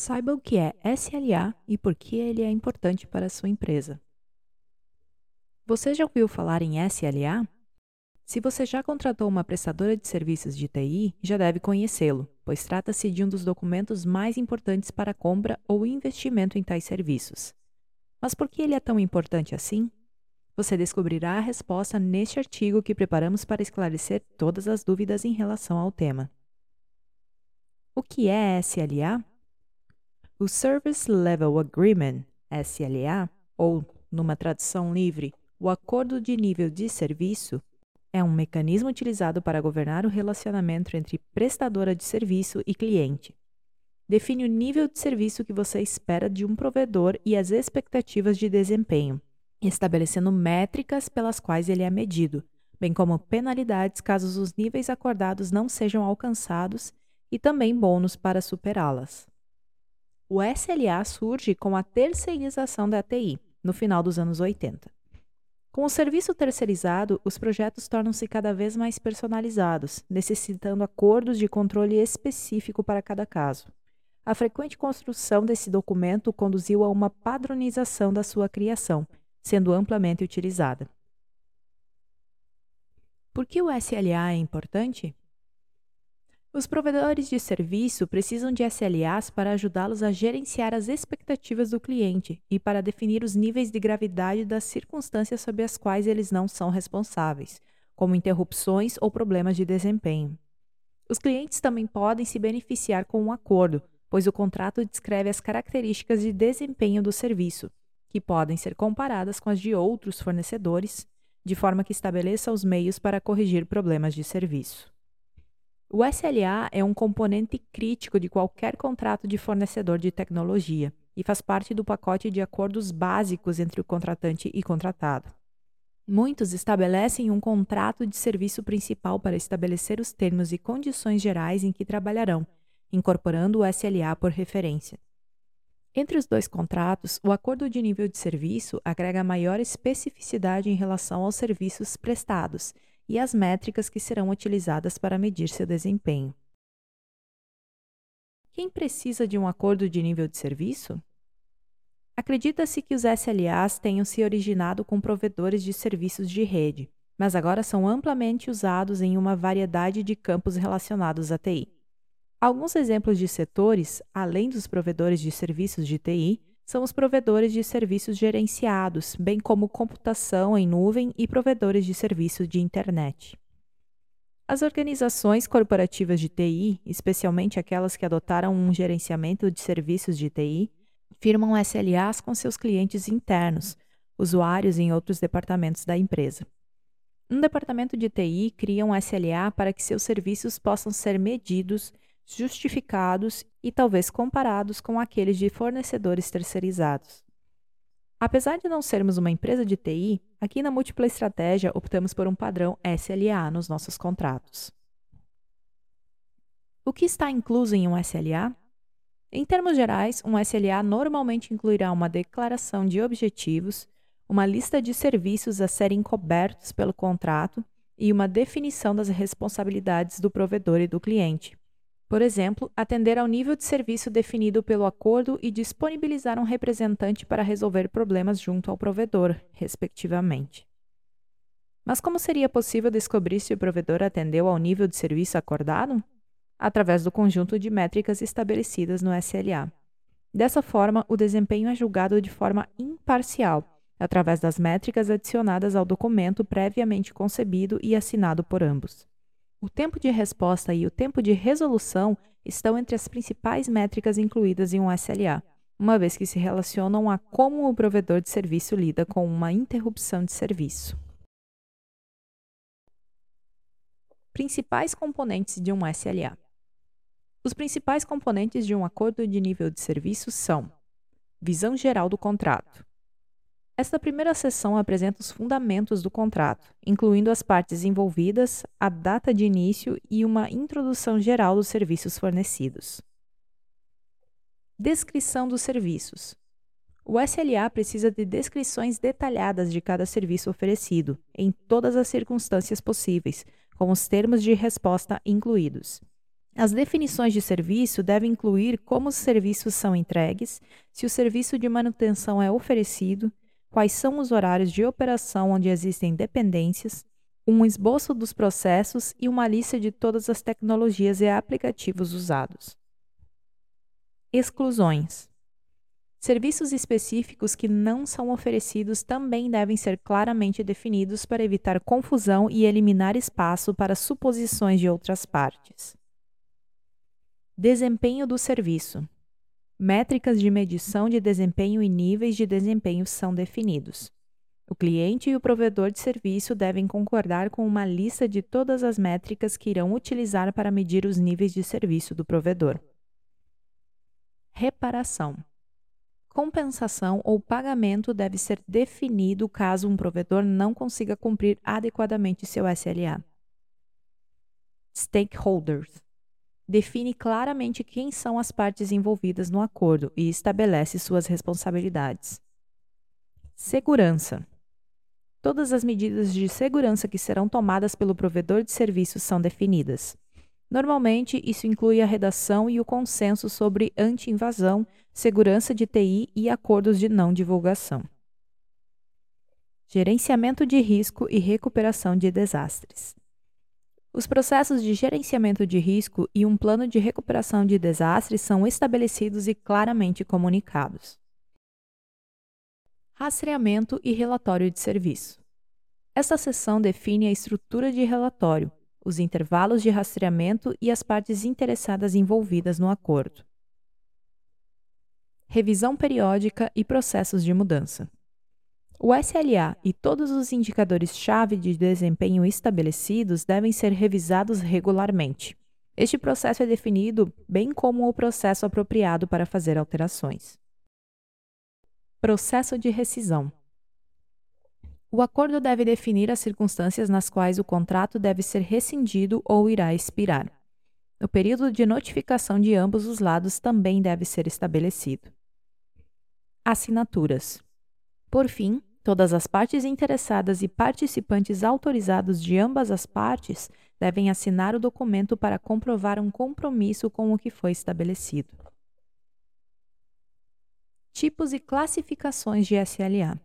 Saiba o que é SLA e por que ele é importante para a sua empresa. Você já ouviu falar em SLA? Se você já contratou uma prestadora de serviços de TI, já deve conhecê-lo, pois trata-se de um dos documentos mais importantes para a compra ou investimento em tais serviços. Mas por que ele é tão importante assim? Você descobrirá a resposta neste artigo que preparamos para esclarecer todas as dúvidas em relação ao tema. O que é SLA? O Service Level Agreement, SLA, ou, numa tradução livre, o Acordo de Nível de Serviço, é um mecanismo utilizado para governar o relacionamento entre prestadora de serviço e cliente. Define o nível de serviço que você espera de um provedor e as expectativas de desempenho, estabelecendo métricas pelas quais ele é medido, bem como penalidades caso os níveis acordados não sejam alcançados e também bônus para superá-las. O SLA surge com a terceirização da TI, no final dos anos 80. Com o serviço terceirizado, os projetos tornam-se cada vez mais personalizados, necessitando acordos de controle específico para cada caso. A frequente construção desse documento conduziu a uma padronização da sua criação, sendo amplamente utilizada. Por que o SLA é importante? Os provedores de serviço precisam de SLAs para ajudá-los a gerenciar as expectativas do cliente e para definir os níveis de gravidade das circunstâncias sobre as quais eles não são responsáveis, como interrupções ou problemas de desempenho. Os clientes também podem se beneficiar com um acordo, pois o contrato descreve as características de desempenho do serviço, que podem ser comparadas com as de outros fornecedores, de forma que estabeleça os meios para corrigir problemas de serviço. O SLA é um componente crítico de qualquer contrato de fornecedor de tecnologia e faz parte do pacote de acordos básicos entre o contratante e contratado. Muitos estabelecem um contrato de serviço principal para estabelecer os termos e condições gerais em que trabalharão, incorporando o SLA por referência. Entre os dois contratos, o acordo de nível de serviço agrega maior especificidade em relação aos serviços prestados e as métricas que serão utilizadas para medir seu desempenho. Quem precisa de um acordo de nível de serviço? Acredita-se que os SLAs tenham se originado com provedores de serviços de rede, mas agora são amplamente usados em uma variedade de campos relacionados à TI. Alguns exemplos de setores, além dos provedores de serviços de TI, são os provedores de serviços gerenciados, bem como computação em nuvem e provedores de serviços de internet. As organizações corporativas de TI, especialmente aquelas que adotaram um gerenciamento de serviços de TI, firmam SLAs com seus clientes internos, usuários em outros departamentos da empresa. Um departamento de TI cria um SLA para que seus serviços possam ser medidos justificados e talvez comparados com aqueles de fornecedores terceirizados. Apesar de não sermos uma empresa de TI, aqui na Múltipla Estratégia optamos por um padrão SLA nos nossos contratos. O que está incluso em um SLA? Em termos gerais, um SLA normalmente incluirá uma declaração de objetivos, uma lista de serviços a serem cobertos pelo contrato e uma definição das responsabilidades do provedor e do cliente, por exemplo, atender ao nível de serviço definido pelo acordo e disponibilizar um representante para resolver problemas junto ao provedor, respectivamente. Mas como seria possível descobrir se o provedor atendeu ao nível de serviço acordado? Através do conjunto de métricas estabelecidas no SLA. Dessa forma, o desempenho é julgado de forma imparcial, através das métricas adicionadas ao documento previamente concebido e assinado por ambos. O tempo de resposta e o tempo de resolução estão entre as principais métricas incluídas em um SLA, uma vez que se relacionam a como o provedor de serviço lida com uma interrupção de serviço. Principais componentes de um SLA. Os principais componentes de um acordo de nível de serviço são: visão geral do contrato, esta primeira sessão apresenta os fundamentos do contrato, incluindo as partes envolvidas, a data de início e uma introdução geral dos serviços fornecidos. Descrição dos serviços. O SLA precisa de descrições detalhadas de cada serviço oferecido, em todas as circunstâncias possíveis, com os termos de resposta incluídos. As definições de serviço devem incluir como os serviços são entregues, se o serviço de manutenção é oferecido, quais são os horários de operação onde existem dependências, um esboço dos processos e uma lista de todas as tecnologias e aplicativos usados. Exclusões. Serviços específicos que não são oferecidos também devem ser claramente definidos para evitar confusão e eliminar espaço para suposições de outras partes. Desempenho do serviço. Métricas de medição de desempenho e níveis de desempenho são definidos. O cliente e o provedor de serviço devem concordar com uma lista de todas as métricas que irão utilizar para medir os níveis de serviço do provedor. Reparação. Compensação ou pagamento deve ser definido caso um provedor não consiga cumprir adequadamente seu SLA. Stakeholders. Define claramente quem são as partes envolvidas no acordo e estabelece suas responsabilidades. Segurança. Todas as medidas de segurança que serão tomadas pelo provedor de serviços são definidas. Normalmente, isso inclui a redação e o consenso sobre anti-invasão, segurança de TI e acordos de não divulgação. Gerenciamento de risco e recuperação de desastres. Os processos de gerenciamento de risco e um plano de recuperação de desastres são estabelecidos e claramente comunicados. Rastreamento e relatório de serviço. Esta seção define a estrutura de relatório, os intervalos de rastreamento e as partes interessadas envolvidas no acordo. Revisão periódica e processos de mudança. O SLA e todos os indicadores-chave de desempenho estabelecidos devem ser revisados regularmente. Este processo é definido bem como o processo apropriado para fazer alterações. Processo de rescisão. O acordo deve definir as circunstâncias nas quais o contrato deve ser rescindido ou irá expirar. O período de notificação de ambos os lados também deve ser estabelecido. Assinaturas. Por fim, todas as partes interessadas e participantes autorizados de ambas as partes devem assinar o documento para comprovar um compromisso com o que foi estabelecido. Tipos e classificações de SLA.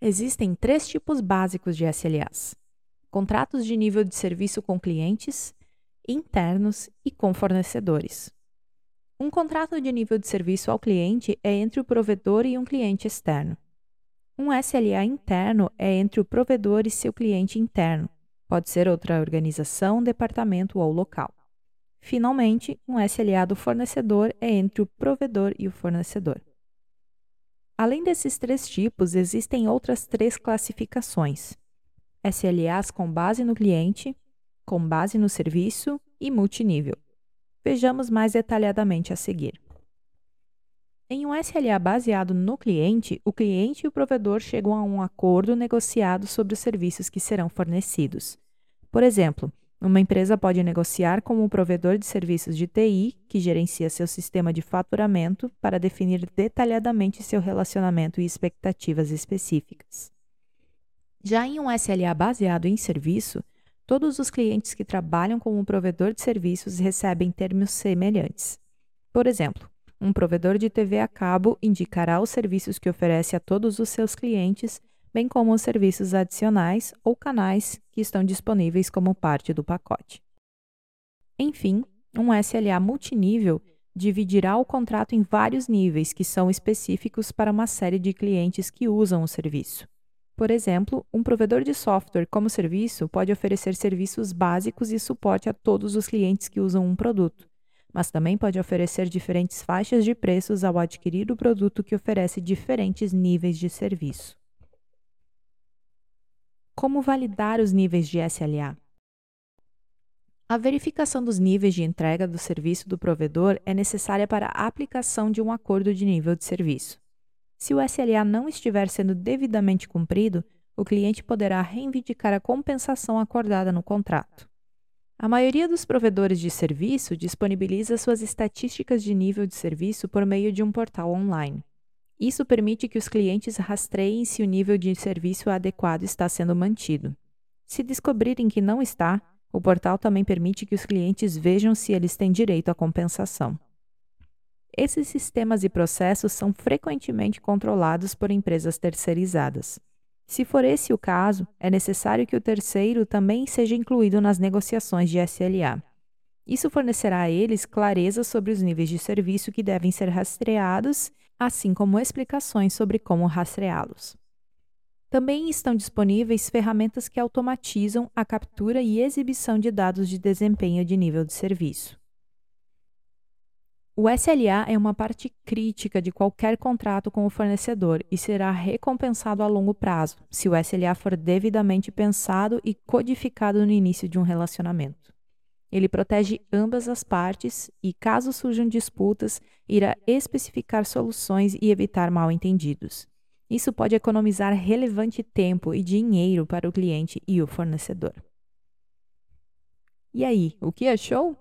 Existem três tipos básicos de SLAs: contratos de nível de serviço com clientes, internos e com fornecedores. Um contrato de nível de serviço ao cliente é entre o provedor e um cliente externo. Um SLA interno é entre o provedor e seu cliente interno, pode ser outra organização, departamento ou local. Finalmente, um SLA do fornecedor é entre o provedor e o fornecedor. Além desses três tipos, existem outras três classificações: SLAs com base no cliente, com base no serviço e multinível. Vejamos mais detalhadamente a seguir. Em um SLA baseado no cliente, o cliente e o provedor chegam a um acordo negociado sobre os serviços que serão fornecidos. Por exemplo, uma empresa pode negociar com o provedor de serviços de TI, que gerencia seu sistema de faturamento, para definir detalhadamente seu relacionamento e expectativas específicas. Já em um SLA baseado em serviço, todos os clientes que trabalham com um provedor de serviços recebem termos semelhantes. Por exemplo, um provedor de TV a cabo indicará os serviços que oferece a todos os seus clientes bem como os serviços adicionais ou canais que estão disponíveis como parte do pacote. Enfim, um SLA multinível dividirá o contrato em vários níveis que são específicos para uma série de clientes que usam o serviço. Por exemplo, um provedor de software como serviço pode oferecer serviços básicos e suporte a todos os clientes que usam um produto, mas também pode oferecer diferentes faixas de preços ao adquirir o produto que oferece diferentes níveis de serviço. Como validar os níveis de SLA? A verificação dos níveis de entrega do serviço do provedor é necessária para a aplicação de um acordo de nível de serviço. Se o SLA não estiver sendo devidamente cumprido, o cliente poderá reivindicar a compensação acordada no contrato. A maioria dos provedores de serviço disponibiliza suas estatísticas de nível de serviço por meio de um portal online. Isso permite que os clientes rastreiem se o nível de serviço adequado está sendo mantido. Se descobrirem que não está, O portal também permite que os clientes vejam se eles têm direito à compensação. Esses sistemas e processos são frequentemente controlados por empresas terceirizadas. Se for esse o caso, é necessário que o terceiro também seja incluído nas negociações de SLA. Isso fornecerá a eles clareza sobre os níveis de serviço que devem ser rastreados, assim como explicações sobre como rastreá-los. Também estão disponíveis ferramentas que automatizam a captura e exibição de dados de desempenho de nível de serviço. O SLA é uma parte crítica de qualquer contrato com o fornecedor e será recompensado a longo prazo, se o SLA for devidamente pensado e codificado no início de um relacionamento. Ele protege ambas as partes e, caso surjam disputas, irá especificar soluções e evitar mal-entendidos. Isso pode economizar relevante tempo e dinheiro para o cliente e o fornecedor. E aí, o que achou?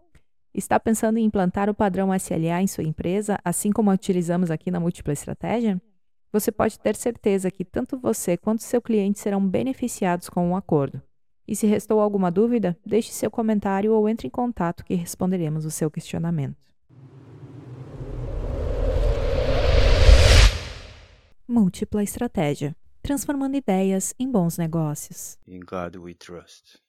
Está pensando em implantar o padrão SLA em sua empresa, assim como utilizamos aqui na Múltipla Estratégia? Você pode ter certeza que tanto você quanto seu cliente serão beneficiados com o um acordo. E se restou alguma dúvida, deixe seu comentário ou entre em contato que responderemos o seu questionamento. Múltipla Estratégia transformando ideias em bons negócios. In God we trust.